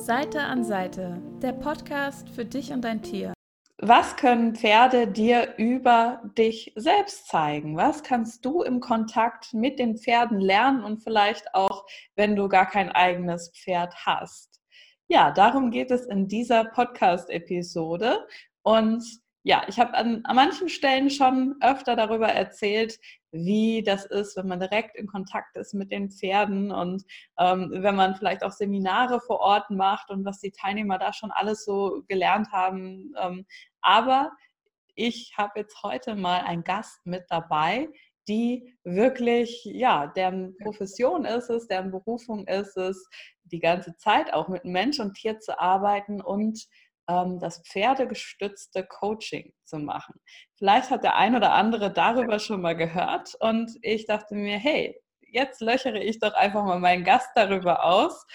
Seite an Seite, der Podcast für dich und dein Tier. Was können Pferde dir über dich selbst zeigen? Was kannst du im Kontakt mit den Pferden lernen und vielleicht auch, wenn du gar kein eigenes Pferd hast? Ja, darum geht es in dieser Podcast-Episode. Und ja, ich habe an, an manchen Stellen schon öfter darüber erzählt, wie das ist, wenn man direkt in Kontakt ist mit den Pferden und ähm, wenn man vielleicht auch Seminare vor Ort macht und was die Teilnehmer da schon alles so gelernt haben. Ähm, aber ich habe jetzt heute mal einen Gast mit dabei, die wirklich, ja, deren Profession ist es, deren Berufung ist es, die ganze Zeit auch mit Mensch und Tier zu arbeiten und das pferdegestützte Coaching zu machen. Vielleicht hat der ein oder andere darüber schon mal gehört und ich dachte mir, hey, jetzt löchere ich doch einfach mal meinen Gast darüber aus.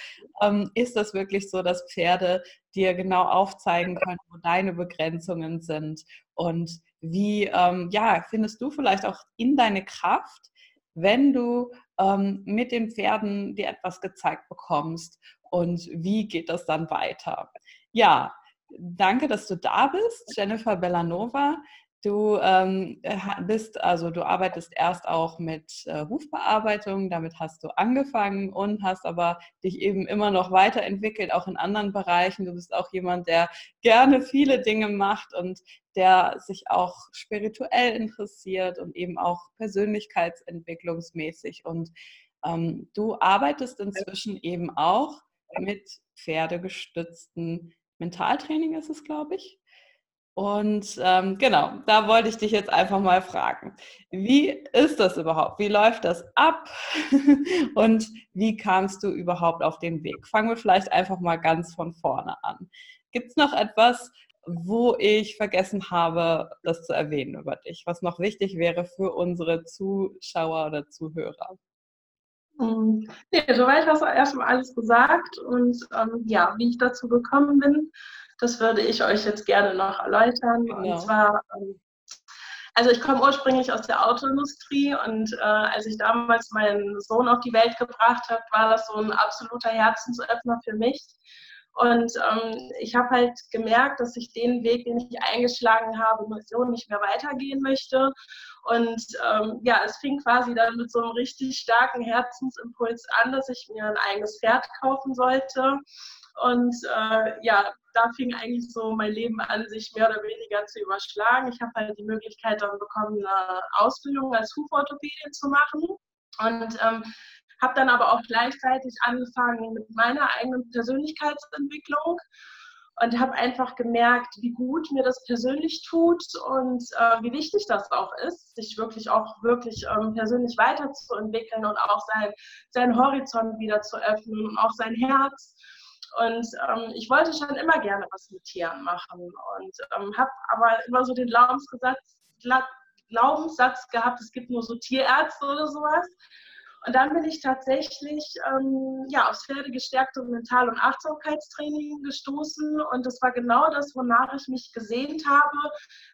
Ähm, ist das wirklich so, dass Pferde dir genau aufzeigen können, wo deine Begrenzungen sind und wie, ähm, ja, findest du vielleicht auch in deine Kraft, wenn du ähm, mit den Pferden dir etwas gezeigt bekommst und wie geht das dann weiter? Ja, danke, dass du da bist, Jennifer Bellanova. Du ähm, bist, also du arbeitest erst auch mit äh, Hufbearbeitung, damit hast du angefangen und hast aber dich eben immer noch weiterentwickelt, auch in anderen Bereichen. Du bist auch jemand, der gerne viele Dinge macht und der sich auch spirituell interessiert und eben auch persönlichkeitsentwicklungsmäßig. Und ähm, du arbeitest inzwischen eben auch mit pferdegestützten Mentaltraining ist es, glaube ich. Und ähm, genau, da wollte ich dich jetzt einfach mal fragen. Wie ist das überhaupt? Wie läuft das ab? Und wie kamst du überhaupt auf den Weg? Fangen wir vielleicht einfach mal ganz von vorne an. Gibt es noch etwas, wo ich vergessen habe, das zu erwähnen über dich, was noch wichtig wäre für unsere Zuschauer oder Zuhörer? Hm, nee, soweit hast du erstmal alles gesagt. Und ähm, ja, wie ich dazu gekommen bin, das würde ich euch jetzt gerne noch erläutern. Genau. Und zwar, ähm, also ich komme ursprünglich aus der Autoindustrie und äh, als ich damals meinen Sohn auf die Welt gebracht habe, war das so ein absoluter Herzensöffner für mich. Und ähm, ich habe halt gemerkt, dass ich den Weg, den ich eingeschlagen habe, so nicht mehr weitergehen möchte. Und ähm, ja, es fing quasi dann mit so einem richtig starken Herzensimpuls an, dass ich mir ein eigenes Pferd kaufen sollte. Und äh, ja, da fing eigentlich so mein Leben an, sich mehr oder weniger zu überschlagen. Ich habe halt die Möglichkeit dann bekommen, eine Ausbildung als Huforthopädin zu machen. Und ähm, habe dann aber auch gleichzeitig angefangen mit meiner eigenen Persönlichkeitsentwicklung und habe einfach gemerkt, wie gut mir das persönlich tut und äh, wie wichtig das auch ist, sich wirklich auch wirklich ähm, persönlich weiterzuentwickeln und auch sein, seinen Horizont wieder zu öffnen und auch sein Herz. Und ähm, ich wollte schon immer gerne was mit Tieren machen und ähm, habe aber immer so den Glaubenssatz, Glaubenssatz gehabt, es gibt nur so Tierärzte oder sowas. Und dann bin ich tatsächlich ähm, ja, aufs pferdegestärkte Mental- und Achtsamkeitstraining gestoßen. Und das war genau das, wonach ich mich gesehnt habe,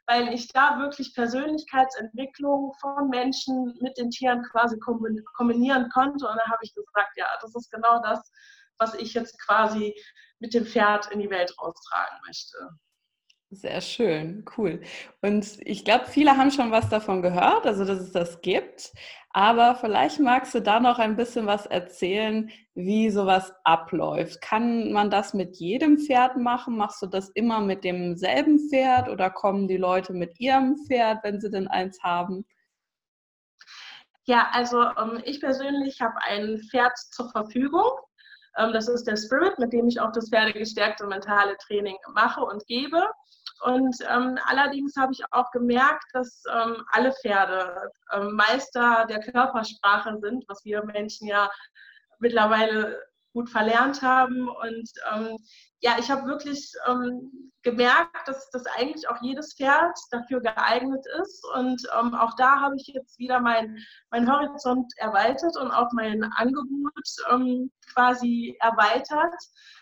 weil ich da wirklich Persönlichkeitsentwicklung von Menschen mit den Tieren quasi kombinieren konnte. Und dann habe ich gesagt, ja, das ist genau das, was ich jetzt quasi mit dem Pferd in die Welt raustragen möchte. Sehr schön, cool. Und ich glaube, viele haben schon was davon gehört, also dass es das gibt. Aber vielleicht magst du da noch ein bisschen was erzählen, wie sowas abläuft. Kann man das mit jedem Pferd machen? Machst du das immer mit demselben Pferd oder kommen die Leute mit ihrem Pferd, wenn sie denn eins haben? Ja, also ähm, ich persönlich habe ein Pferd zur Verfügung. Ähm, das ist der Spirit, mit dem ich auch das pferdegestärkte mentale Training mache und gebe. Und ähm, allerdings habe ich auch gemerkt, dass ähm, alle Pferde ähm, Meister der Körpersprache sind, was wir Menschen ja mittlerweile gut verlernt haben. Und ähm, ja, ich habe wirklich ähm, gemerkt, dass, dass eigentlich auch jedes Pferd dafür geeignet ist. Und ähm, auch da habe ich jetzt wieder mein, mein Horizont erweitert und auch mein Angebot ähm, quasi erweitert,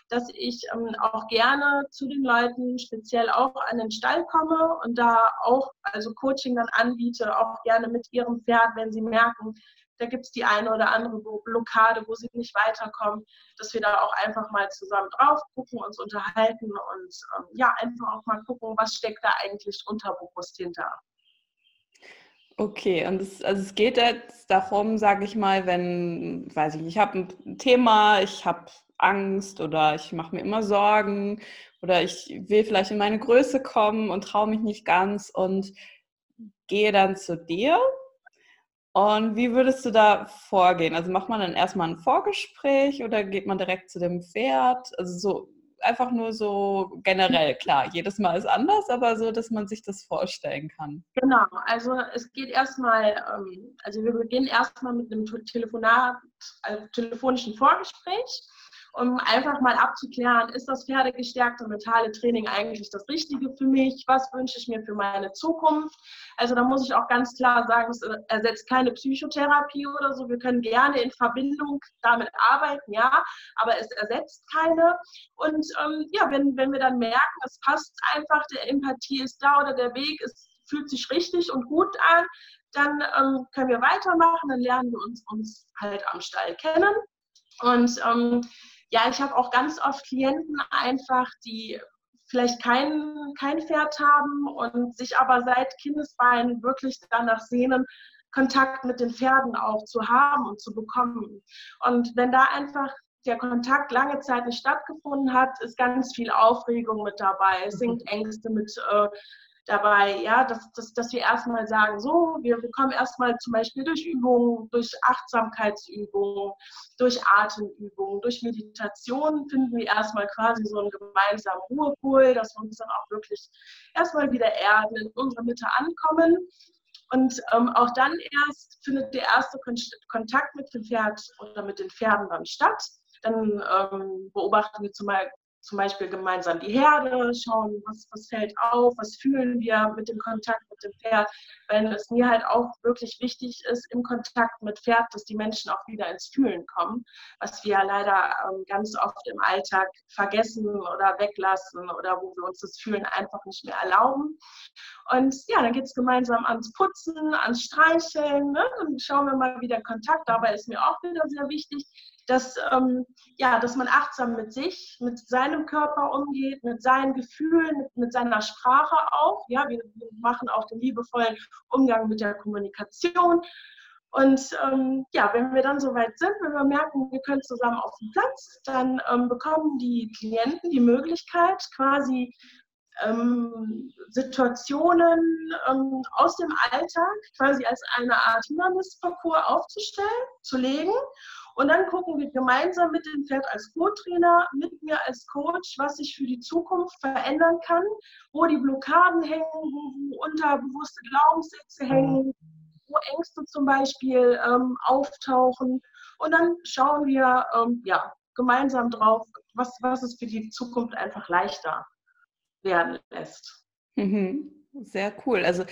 dass ich ähm, auch gerne zu den Leuten speziell auch an den Stall komme und da auch also Coaching dann anbiete, auch gerne mit ihrem Pferd, wenn sie merken, da gibt es die eine oder andere Blockade, wo sie nicht weiterkommen, dass wir da auch einfach mal zusammen drauf gucken, uns unterhalten und ähm, ja, einfach auch mal gucken, was steckt da eigentlich unterbewusst hinter. Okay, und es, also es geht jetzt darum, sage ich mal, wenn, weiß ich ich habe ein Thema, ich habe Angst oder ich mache mir immer Sorgen oder ich will vielleicht in meine Größe kommen und traue mich nicht ganz und gehe dann zu dir. Und wie würdest du da vorgehen? Also macht man dann erstmal ein Vorgespräch oder geht man direkt zu dem Pferd? Also so einfach nur so generell, klar, jedes Mal ist anders, aber so, dass man sich das vorstellen kann. Genau, also es geht erstmal, ähm, also wir beginnen erstmal mit einem Telefonat, also telefonischen Vorgespräch um einfach mal abzuklären, ist das pferdegestärkte mentale Training eigentlich das Richtige für mich? Was wünsche ich mir für meine Zukunft? Also da muss ich auch ganz klar sagen, es ersetzt keine Psychotherapie oder so. Wir können gerne in Verbindung damit arbeiten, ja, aber es ersetzt keine. Und ähm, ja, wenn, wenn wir dann merken, es passt einfach, der Empathie ist da oder der Weg ist, fühlt sich richtig und gut an, dann ähm, können wir weitermachen, dann lernen wir uns, uns halt am Stall kennen. Und ähm, ja, ich habe auch ganz oft Klienten einfach, die vielleicht kein, kein Pferd haben und sich aber seit Kindesbeinen wirklich danach sehnen, Kontakt mit den Pferden auch zu haben und zu bekommen. Und wenn da einfach der Kontakt lange Zeit nicht stattgefunden hat, ist ganz viel Aufregung mit dabei. Es sind Ängste mit äh, dabei, ja, dass, dass, dass wir erstmal sagen, so, wir, wir kommen erstmal zum Beispiel durch Übungen, durch Achtsamkeitsübungen, durch Atemübungen, durch Meditation finden wir erstmal quasi so einen gemeinsamen Ruhepol, dass wir uns dann auch wirklich erstmal wieder erden, in unserer Mitte ankommen. Und ähm, auch dann erst findet der erste Kontakt mit dem Pferd oder mit den Pferden dann statt. Dann ähm, beobachten wir zum zum Beispiel gemeinsam die Herde, schauen, was, was fällt auf, was fühlen wir mit dem Kontakt mit dem Pferd, weil es mir halt auch wirklich wichtig ist im Kontakt mit Pferd, dass die Menschen auch wieder ins Fühlen kommen, was wir leider ähm, ganz oft im Alltag vergessen oder weglassen oder wo wir uns das Fühlen einfach nicht mehr erlauben. Und ja, dann geht es gemeinsam ans Putzen, ans Streicheln, ne? dann schauen wir mal wieder Kontakt, dabei ist mir auch wieder sehr wichtig, dass, ähm, ja, dass man achtsam mit sich, mit seinem Körper umgeht, mit seinen Gefühlen, mit, mit seiner Sprache auch. Ja, wir, wir, machen auch den liebevollen Umgang mit der Kommunikation. Und ähm, ja, wenn wir dann soweit sind, wenn wir merken, wir können zusammen auf den Platz, dann ähm, bekommen die Klienten die Möglichkeit, quasi ähm, Situationen ähm, aus dem Alltag quasi als eine Art Hindernisparcours aufzustellen, zu legen und dann gucken wir gemeinsam mit dem Pferd als Co-Trainer, mit mir als Coach, was sich für die Zukunft verändern kann, wo die Blockaden hängen, wo, unterbewusste Glaubenssätze hängen, wo Ängste zum Beispiel ähm, auftauchen. Und dann schauen wir ähm, ja, gemeinsam drauf, was, was es für die Zukunft einfach leichter werden lässt. Mhm. Sehr cool. Also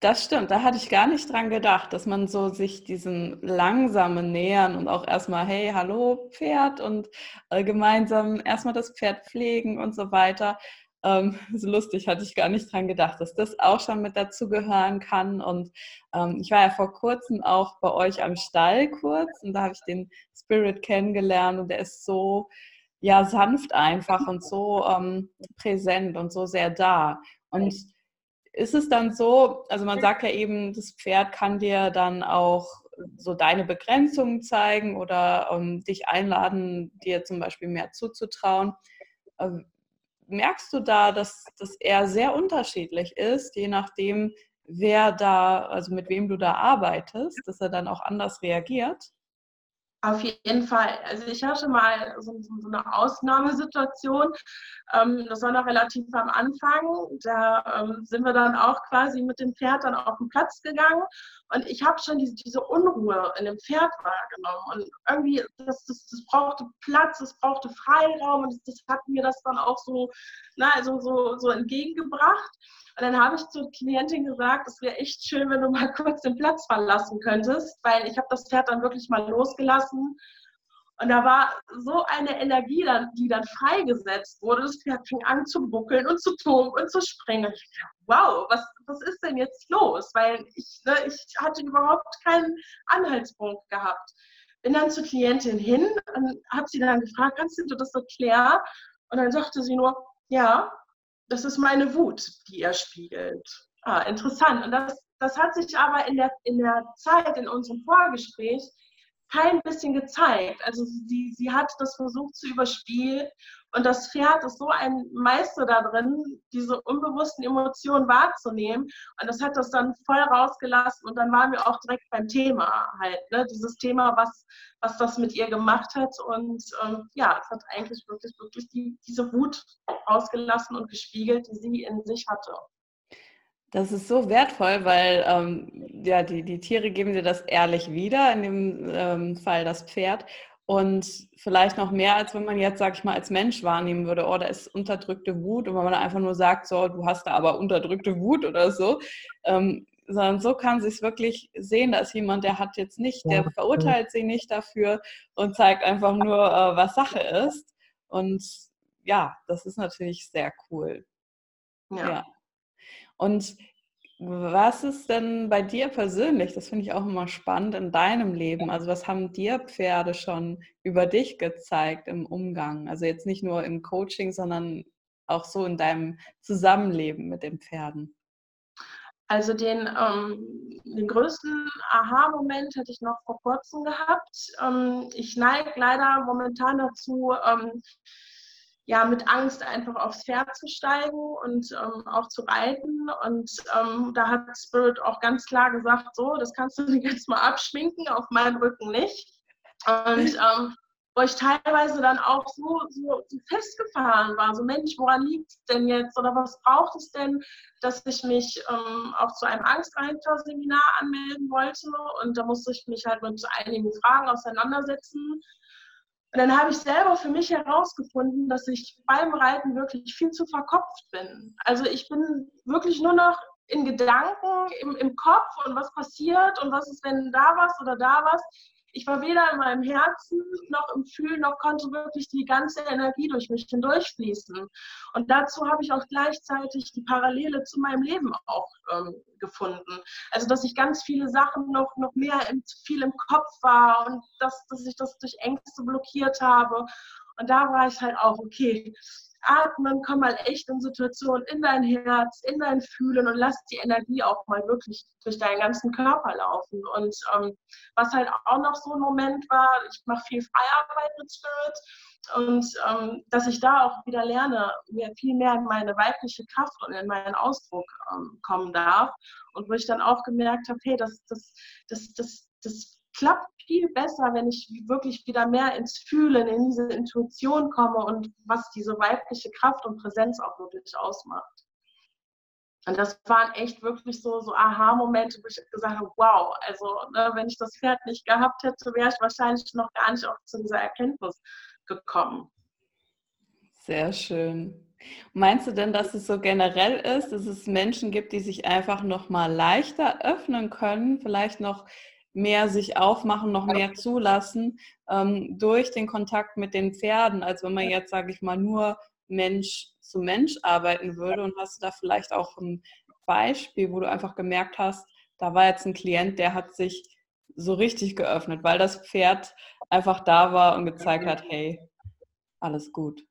das stimmt, da hatte ich gar nicht dran gedacht, dass man so sich diesen langsamen Nähern und auch erstmal, hey, hallo Pferd und äh, gemeinsam erstmal das Pferd pflegen und so weiter. Ähm, so lustig, hatte ich gar nicht dran gedacht, dass das auch schon mit dazugehören kann. Und ähm, ich war ja vor kurzem auch bei euch am Stall kurz und da habe ich den Spirit kennengelernt und der ist so, ja, sanft einfach und so ähm, präsent und so sehr da. Und ist es dann so, also man sagt ja eben, das Pferd kann dir dann auch so deine Begrenzungen zeigen oder um, ähm, dich einladen, dir zum Beispiel mehr zuzutrauen. Ähm, merkst du da, dass das eher sehr unterschiedlich ist, je nachdem, wer da, also mit wem du da arbeitest, dass er dann auch anders reagiert? Auf jeden Fall. Also ich hatte mal so, so eine Ausnahmesituation. Ähm, das war noch relativ am Anfang. Da ähm, sind wir dann auch quasi mit dem Pferd dann auf den Platz gegangen. Und ich habe schon diese, diese, Unruhe in dem Pferd wahrgenommen. Und irgendwie, das, das, das brauchte Platz, es brauchte Freiraum. Und das, hat mir das dann auch so, na, also so, so entgegengebracht. Und dann habe ich zur Klientin gesagt, es wäre echt schön, wenn du mal kurz den Platz verlassen könntest, weil ich habe das Pferd dann wirklich mal losgelassen. Und da war so eine Energie, die dann freigesetzt wurde. Das Pferd fing an zu buckeln und zu toben und zu springen. Ich dachte, wow, was, was ist denn jetzt los? Weil ich, ne, ich hatte überhaupt keinen Anhaltspunkt gehabt. Bin dann zur Klientin hin und habe sie dann gefragt, kannst du das erklären? Und dann sagte sie nur, ja, das ist meine Wut, die er spiegelt. Ah, interessant. Und das, das hat sich aber in der, in der Zeit, in unserem Vorgespräch, kein bisschen gezeigt. Also sie, sie hat das versucht zu überspielen und das Pferd ist so ein Meister da drin, diese unbewussten Emotionen wahrzunehmen und das hat das dann voll rausgelassen und dann waren wir auch direkt beim Thema halt, ne? dieses Thema, was, was das mit ihr gemacht hat und ähm, ja, es hat eigentlich wirklich, wirklich die, diese Wut rausgelassen und gespiegelt, die sie in sich hatte. Das ist so wertvoll, weil ähm, ja, die, die Tiere geben dir das ehrlich wieder, in dem ähm, Fall das Pferd. Und vielleicht noch mehr, als wenn man jetzt, sag ich mal, als Mensch wahrnehmen würde, oh, da ist unterdrückte Wut und wenn man einfach nur sagt, so, du hast da aber unterdrückte Wut oder so. Ähm, sondern so kann sie es wirklich sehen, da ist jemand, der hat jetzt nicht, der verurteilt sie nicht dafür und zeigt einfach nur, äh, was Sache ist. Und ja, das ist natürlich sehr cool. ja. ja. Und was ist denn bei dir persönlich, das finde ich auch immer spannend in deinem Leben, also was haben dir Pferde schon über dich gezeigt im Umgang? Also jetzt nicht nur im Coaching, sondern auch so in deinem Zusammenleben mit den Pferden. Also den, ähm, den größten Aha-Moment hatte ich noch vor kurzem gehabt. Ähm, ich neige leider momentan dazu, ähm, ja, mit Angst einfach aufs Pferd zu steigen und ähm, auch zu reiten. Und ähm, da hat Spirit auch ganz klar gesagt, so, das kannst du jetzt mal abschminken, auf meinem Rücken nicht. Und ähm, wo ich teilweise dann auch so, so, so festgefahren war, so Mensch, woran liegt es denn jetzt oder was braucht es denn, dass ich mich ähm, auch zu einem Angstreiter-Seminar anmelden wollte und da musste ich mich halt mit einigen Fragen auseinandersetzen und dann habe ich selber für mich herausgefunden, dass ich beim Reiten wirklich viel zu verkopft bin. Also ich bin wirklich nur noch in Gedanken im, im Kopf und was passiert und was ist, wenn da was oder da was ich war weder in meinem Herzen noch im Fühlen, noch konnte wirklich die ganze Energie durch mich hindurchfließen. Und dazu habe ich auch gleichzeitig die Parallele zu meinem Leben auch ähm, gefunden. Also, dass ich ganz viele Sachen noch, noch mehr im, viel im Kopf war und dass, dass ich das durch Ängste blockiert habe. Und da war ich halt auch, okay, atmen, komm mal echt in Situationen in dein Herz, in dein Fühlen und lass die Energie auch mal wirklich durch deinen ganzen Körper laufen. Und ähm, was halt auch noch so ein Moment war, ich mache viel Freiarbeit mit Spirit und ähm, dass ich da auch wieder lerne, mir viel mehr in meine weibliche Kraft und in meinen Ausdruck ähm, kommen darf. Und wo ich dann auch gemerkt habe, hey, das, das, das, das, das klappt viel besser, wenn ich wirklich wieder mehr ins Fühlen, in diese Intuition komme und was diese weibliche Kraft und Präsenz auch wirklich ausmacht. Und das waren echt wirklich so, so Aha-Momente, wo ich gesagt habe, wow, also ne, wenn ich das Pferd nicht gehabt hätte, wäre ich wahrscheinlich noch gar nicht auch zu dieser Erkenntnis gekommen. Sehr schön. Meinst du denn, dass es so generell ist, dass es Menschen gibt, die sich einfach noch mal leichter öffnen können, vielleicht noch mehr sich aufmachen, noch mehr zulassen ähm, durch den Kontakt mit den Pferden, als wenn man jetzt, sage ich mal, nur Mensch zu Mensch arbeiten würde. Und hast du da vielleicht auch ein Beispiel, wo du einfach gemerkt hast, da war jetzt ein Klient, der hat sich so richtig geöffnet, weil das Pferd einfach da war und gezeigt hat, hey, alles gut.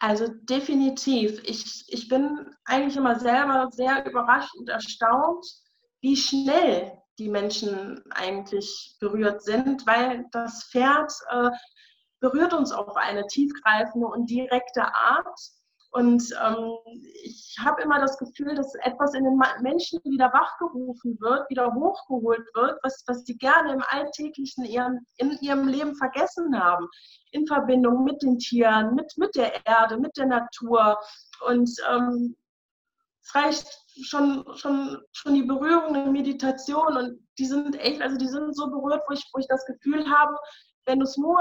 Also definitiv. Ich, ich bin eigentlich immer selber sehr überrascht und erstaunt, wie schnell die Menschen eigentlich berührt sind, weil das Pferd äh, berührt uns auf eine tiefgreifende und direkte Art. Und ähm, ich habe immer das Gefühl, dass etwas in den Menschen wieder wachgerufen wird, wieder hochgeholt wird, was, was sie gerne im Alltäglichen ihren, in ihrem Leben vergessen haben. In Verbindung mit den Tieren, mit, mit der Erde, mit der Natur. Und ähm, es reicht schon, schon, schon die Berührung in Meditation und die sind echt, also die sind so berührt, wo ich, wo ich das Gefühl habe, wenn du es nur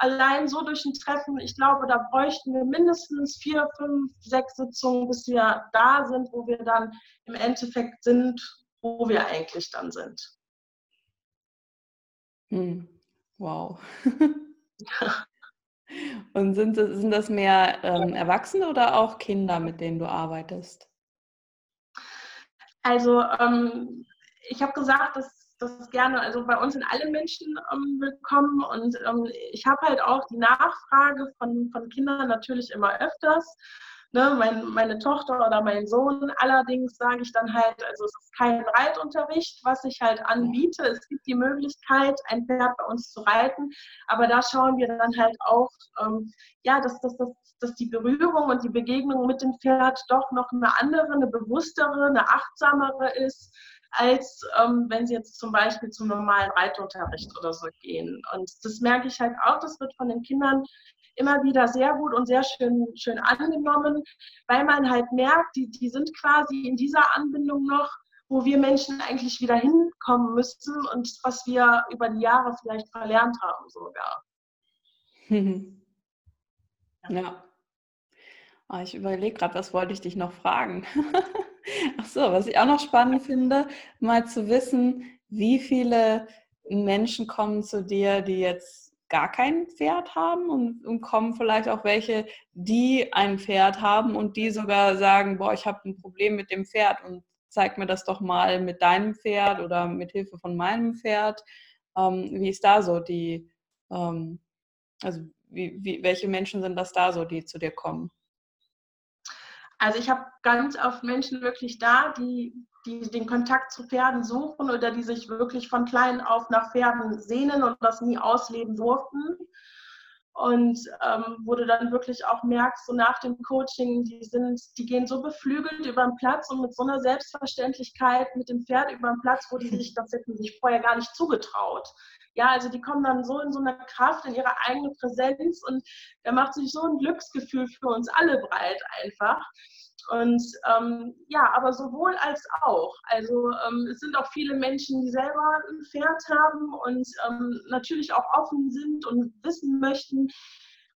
allein so durch ein Treffen, ich glaube, da bräuchten wir mindestens vier, fünf, sechs Sitzungen, bis wir da sind, wo wir dann im Endeffekt sind, wo wir eigentlich dann sind. Hm. Wow. Und sind, sind das mehr ähm, Erwachsene oder auch Kinder, mit denen du arbeitest? Also ähm, ich habe gesagt, dass das gerne, also bei uns sind alle Menschen ähm, willkommen und ähm, ich habe halt auch die Nachfrage von, von Kindern natürlich immer öfters ne, mein, meine Tochter oder mein Sohn. Allerdings sage ich dann halt, also es ist kein Reitunterricht, was ich halt anbiete. Es gibt die Möglichkeit, ein Pferd bei uns zu reiten, aber da schauen wir dann halt auch, ähm, ja, dass, dass, dass, dass die Berührung und die Begegnung mit dem Pferd doch noch eine andere, eine bewusstere, eine achtsamere ist als ähm, wenn sie jetzt zum Beispiel zum normalen Reitunterricht oder so gehen. Und das merke ich halt auch, das wird von den Kindern immer wieder sehr gut und sehr schön, schön angenommen, weil man halt merkt, die, die sind quasi in dieser Anbindung noch, wo wir Menschen eigentlich wieder hinkommen müssen und was wir über die Jahre vielleicht verlernt haben sogar. ja. Oh, ich überlege gerade, was wollte ich dich noch fragen? Ach so, was ich auch noch spannend finde, mal zu wissen, wie viele Menschen kommen zu dir, die jetzt gar kein Pferd haben und, und, kommen vielleicht auch welche, die ein Pferd haben und die sogar sagen, boah, ich habe ein Problem mit dem Pferd und zeig mir das doch mal mit deinem Pferd oder mit Hilfe von meinem Pferd. Ähm, wie ist da so die, ähm, also wie, wie, welche Menschen sind das da so, die zu dir kommen? Also ich habe ganz oft Menschen wirklich da, die, die den Kontakt zu Pferden suchen oder die sich wirklich von klein auf nach Pferden sehnen und das nie ausleben durften. Und ähm, wo du dann wirklich auch merkst, so nach dem Coaching, die sind, die gehen so beflügelt über den Platz und mit so einer Selbstverständlichkeit mit dem Pferd über den Platz, wo die sich das hätten sich vorher gar nicht zugetraut. Ja, also die kommen dann so in so einer Kraft, in ihre eigene Präsenz und da macht sich so ein Glücksgefühl für uns alle breit einfach. Und ähm, ja, aber sowohl als auch. Also ähm, es sind auch viele Menschen, die selber ein Pferd haben und ähm, natürlich auch offen sind und wissen möchten,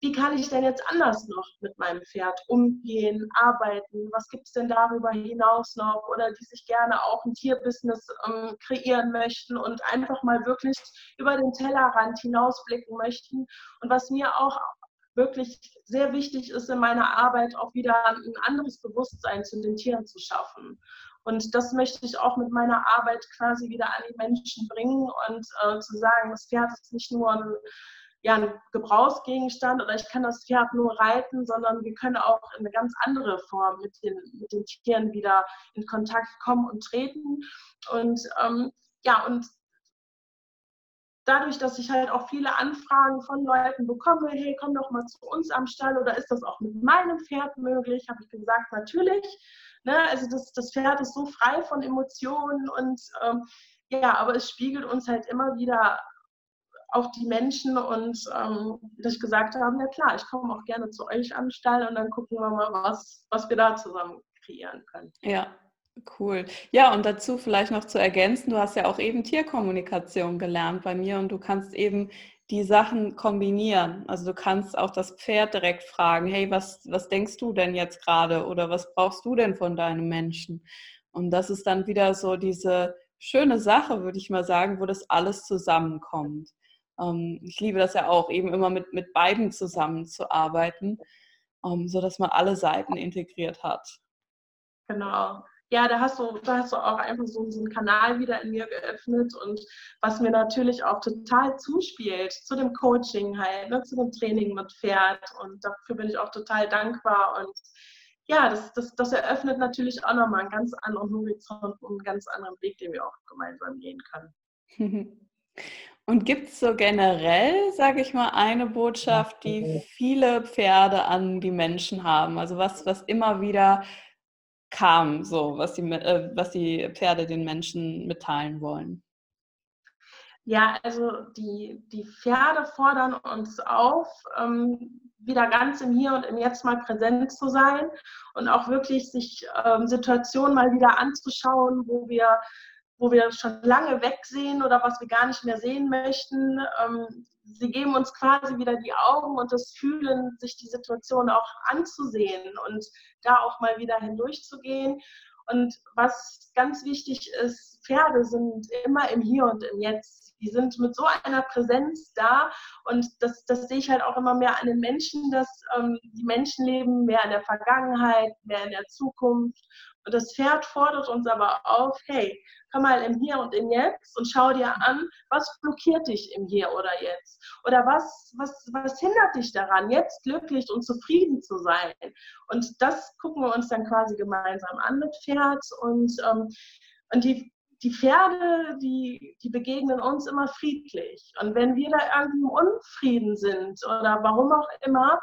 wie kann ich denn jetzt anders noch mit meinem Pferd umgehen, arbeiten? Was gibt es denn darüber hinaus noch? Oder die sich gerne auch ein Tierbusiness ähm, kreieren möchten und einfach mal wirklich über den Tellerrand hinausblicken möchten. Und was mir auch wirklich sehr wichtig ist in meiner Arbeit, auch wieder ein anderes Bewusstsein zu den Tieren zu schaffen. Und das möchte ich auch mit meiner Arbeit quasi wieder an die Menschen bringen und äh, zu sagen, das Pferd ist nicht nur ein, ja, ein Gebrauchsgegenstand oder ich kann das Pferd nur reiten, sondern wir können auch in eine ganz andere Form mit den, mit den Tieren wieder in Kontakt kommen und treten. Und ähm, ja, und dadurch, dass ich halt auch viele Anfragen von Leuten bekomme, hey, komm doch mal zu uns am Stall oder ist das auch mit meinem Pferd möglich, habe ich gesagt, natürlich. Ne? Also das, das Pferd ist so frei von Emotionen und ähm, ja, aber es spiegelt uns halt immer wieder auch die Menschen und ähm, dass ich gesagt habe, ja klar, ich komme auch gerne zu euch am Stall und dann gucken wir mal, was, was wir da zusammen kreieren können. Ja, Cool. Ja, und dazu vielleicht noch zu ergänzen, du hast ja auch eben Tierkommunikation gelernt bei mir und du kannst eben die Sachen kombinieren. Also du kannst auch das Pferd direkt fragen, hey, was, was denkst du denn jetzt gerade oder was brauchst du denn von deinem Menschen? Und das ist dann wieder so diese schöne Sache, würde ich mal sagen, wo das alles zusammenkommt. Ähm, ich liebe das ja auch, eben immer mit, mit beiden zusammenzuarbeiten, ähm, sodass man alle Seiten integriert hat. Genau ja, da hast du, da hast du auch einfach so, so einen Kanal wieder in mir geöffnet und was mir natürlich auch total zuspielt zu dem Coaching halt, ne, zu dem Training mit Pferd und dafür bin ich auch total dankbar und ja, das, das, das eröffnet natürlich auch nochmal einen ganz anderen Horizont und einen ganz anderen Weg, den wir auch gemeinsam gehen können. Und gibt es so generell, sage ich mal, eine Botschaft, die viele Pferde an die Menschen haben? Also was, was immer wieder kam, so was die, äh, was die Pferde den Menschen mitteilen wollen? Ja, also die, die Pferde fordern uns auf, ähm, wieder ganz im Hier und im Jetzt mal präsent zu sein und auch wirklich sich ähm, Situationen mal wieder anzuschauen, wo wir, wo wir schon lange wegsehen oder was wir gar nicht mehr sehen möchten. Ähm, sie geben uns quasi wieder die Augen und das Fühlen, sich die Situation auch anzusehen und da auch mal wieder hindurchzugehen. Und was ganz wichtig ist, Pferde sind immer im Hier und im Jetzt. Die sind mit so einer Präsenz da und das, das sehe ich halt auch immer mehr an den Menschen, dass ähm, die Menschen leben mehr in der Vergangenheit, mehr in der Zukunft und das Pferd fordert uns aber auf, hey, komm mal im Hier und im Jetzt und schau dir an, was blockiert dich im Hier oder Jetzt? Oder was, was, was hindert dich daran, jetzt glücklich und zufrieden zu sein? Und das gucken wir uns dann quasi gemeinsam an mit Pferd. Und, ähm, und die, die Pferde, die, die begegnen uns immer friedlich. Und wenn wir da irgendwie im Unfrieden sind oder warum auch immer,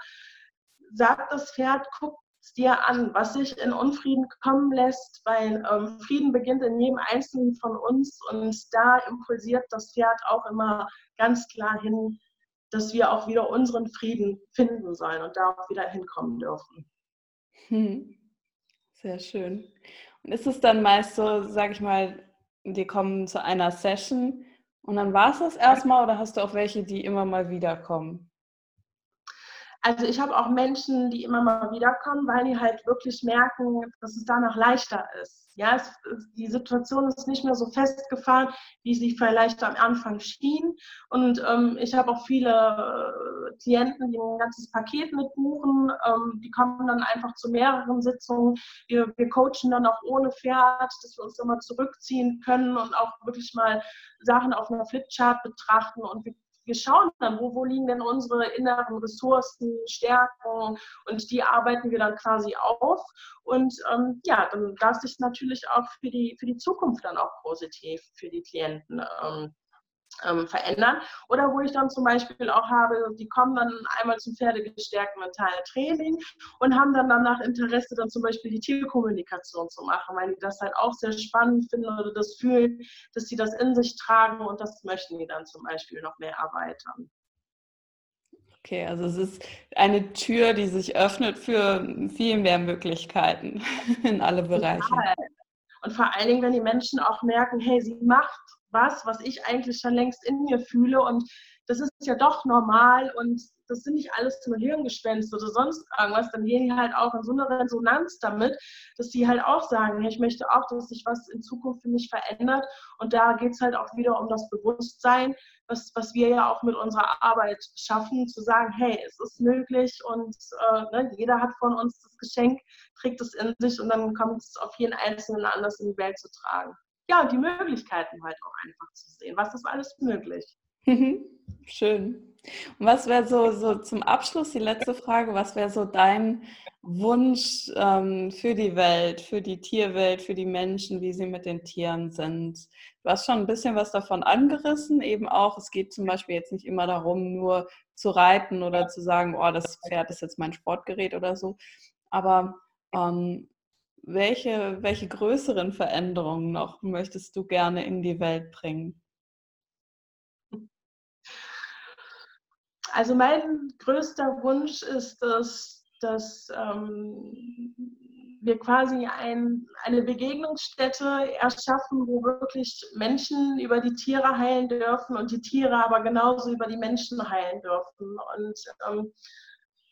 sagt das Pferd, guck dir an, was sich in Unfrieden kommen lässt, weil ähm, Frieden beginnt in jedem Einzelnen von uns und da impulsiert das Pferd auch immer ganz klar hin, dass wir auch wieder unseren Frieden finden sollen und da auch wieder hinkommen dürfen. Hm. Sehr schön. Und ist es dann meist so, sag ich mal, die kommen zu einer Session und dann war es das erstmal oder hast du auch welche, die immer mal wieder kommen? Also ich habe auch Menschen, die immer mal wiederkommen, weil die halt wirklich merken, dass es danach leichter ist. Ja, es, die Situation ist nicht mehr so festgefahren, wie sie vielleicht am Anfang schien. Und ähm, ich habe auch viele äh, Klienten, die ein ganzes Paket mitbuchen. Ähm, die kommen dann einfach zu mehreren Sitzungen. Wir, wir coachen dann auch ohne Pferd, dass wir uns mal zurückziehen können und auch wirklich mal Sachen auf einer Flipchart betrachten. Und wir wir schauen dann, wo, wo liegen denn unsere inneren Ressourcen, Stärken und die arbeiten wir dann quasi auf. Und ähm, ja, dann darf sich natürlich auch für die, für die Zukunft dann auch positiv für die Klienten ähm, ähm, verändern. Oder wo ich dann zum Beispiel auch habe, die kommen dann einmal zum pferdegestärkten mentalen Training und haben dann danach Interesse, dann zum Beispiel die Tierkommunikation zu machen, weil die das halt auch sehr spannend finden oder das fühlen, dass sie das in sich tragen und das möchten die dann zum Beispiel noch mehr erweitern. Okay, also es ist eine Tür, die sich öffnet für viel mehr Möglichkeiten in alle Bereiche. Total. Und vor allen Dingen, wenn die Menschen auch merken, hey, sie macht was, was ich eigentlich schon längst in mir fühle. Und das ist ja doch normal und das sind nicht alles nur Hirngespinst oder sonst irgendwas, dann gehen die halt auch in so eine Resonanz damit, dass die halt auch sagen, ich möchte auch, dass sich was in Zukunft für mich verändert. Und da geht es halt auch wieder um das Bewusstsein, was, was wir ja auch mit unserer Arbeit schaffen, zu sagen, hey, es ist möglich und äh, ne, jeder hat von uns das Geschenk, trägt es in sich und dann kommt es auf jeden Einzelnen anders in die Welt zu tragen ja, die Möglichkeiten halt auch einfach zu sehen. Was ist alles möglich? Schön. Und was wäre so, so zum Abschluss die letzte Frage, was wäre so dein Wunsch ähm, für die Welt, für die Tierwelt, für die Menschen, wie sie mit den Tieren sind? Du hast schon ein bisschen was davon angerissen, eben auch, es geht zum Beispiel jetzt nicht immer darum, nur zu reiten oder zu sagen, oh, das Pferd ist jetzt mein Sportgerät oder so. Aber ähm, welche, welche größeren Veränderungen noch möchtest du gerne in die Welt bringen? Also mein größter Wunsch ist, dass, dass ähm, wir quasi ein, eine Begegnungsstätte erschaffen, wo wirklich Menschen über die Tiere heilen dürfen und die Tiere aber genauso über die Menschen heilen dürfen. Und ähm,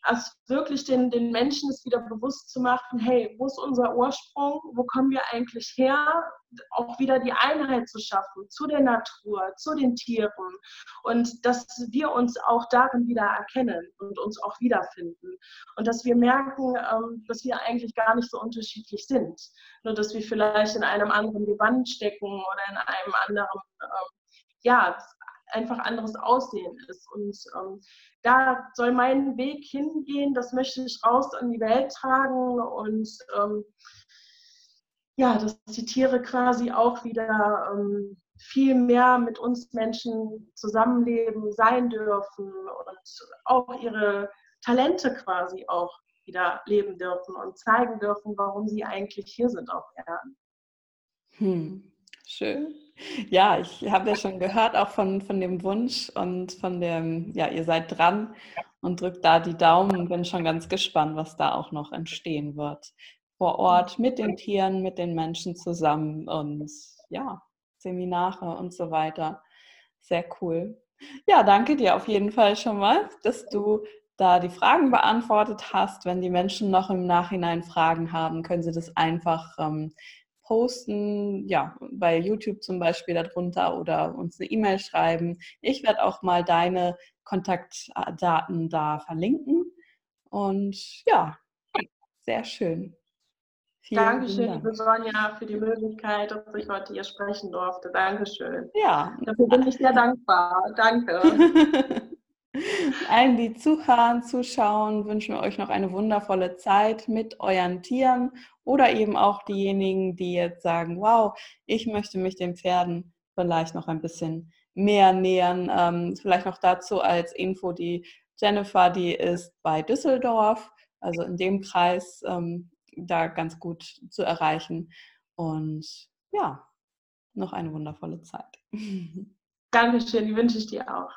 also wirklich den, den Menschen es wieder bewusst zu machen, hey, wo ist unser Ursprung, wo kommen wir eigentlich her, auch wieder die Einheit zu schaffen zu der Natur, zu den Tieren und dass wir uns auch darin wieder erkennen und uns auch wiederfinden. Und dass wir merken, ähm, dass wir eigentlich gar nicht so unterschiedlich sind, nur dass wir vielleicht in einem anderen Gewand stecken oder in einem anderen ähm, ja, einfach anderes Aussehen ist. Und ähm, da soll mein Weg hingehen, das möchte ich raus in die Welt tragen und ähm, ja, dass die Tiere quasi auch wieder ähm, viel mehr mit uns Menschen zusammenleben, sein dürfen und auch ihre Talente quasi auch wieder leben dürfen und zeigen dürfen, warum sie eigentlich hier sind auf Erden. Hm, schön. Ja, ich habe ja schon gehört, auch von, von dem Wunsch und von dem, ja, ihr seid dran und drückt da die Daumen und bin schon ganz gespannt, was da auch noch entstehen wird. Vor Ort mit den Tieren, mit den Menschen zusammen und ja, Seminare und so weiter. Sehr cool. Ja, danke dir auf jeden Fall schon mal, dass du da die Fragen beantwortet hast. Wenn die Menschen noch im Nachhinein Fragen haben, können sie das einfach ähm, posten, ja, bei YouTube zum Beispiel darunter oder uns eine E-Mail schreiben. Ich werde auch mal deine Kontaktdaten da verlinken. Und ja, sehr schön. Vielen Dankeschön, Dank. liebe Sonja, für die Möglichkeit, dass ich heute hier sprechen durfte. Dankeschön. Ja. Dafür bin ich sehr dankbar. Danke. Allen, die zuhören, zuschauen, wünschen wir euch noch eine wundervolle Zeit mit euren Tieren oder eben auch diejenigen, die jetzt sagen, wow, ich möchte mich den Pferden vielleicht noch ein bisschen mehr nähern. Ähm, vielleicht noch dazu als Info, die Jennifer, die ist bei Düsseldorf, also in dem Kreis, ähm, da ganz gut zu erreichen. Und ja, noch eine wundervolle Zeit. Dankeschön, wünsche ich dir auch.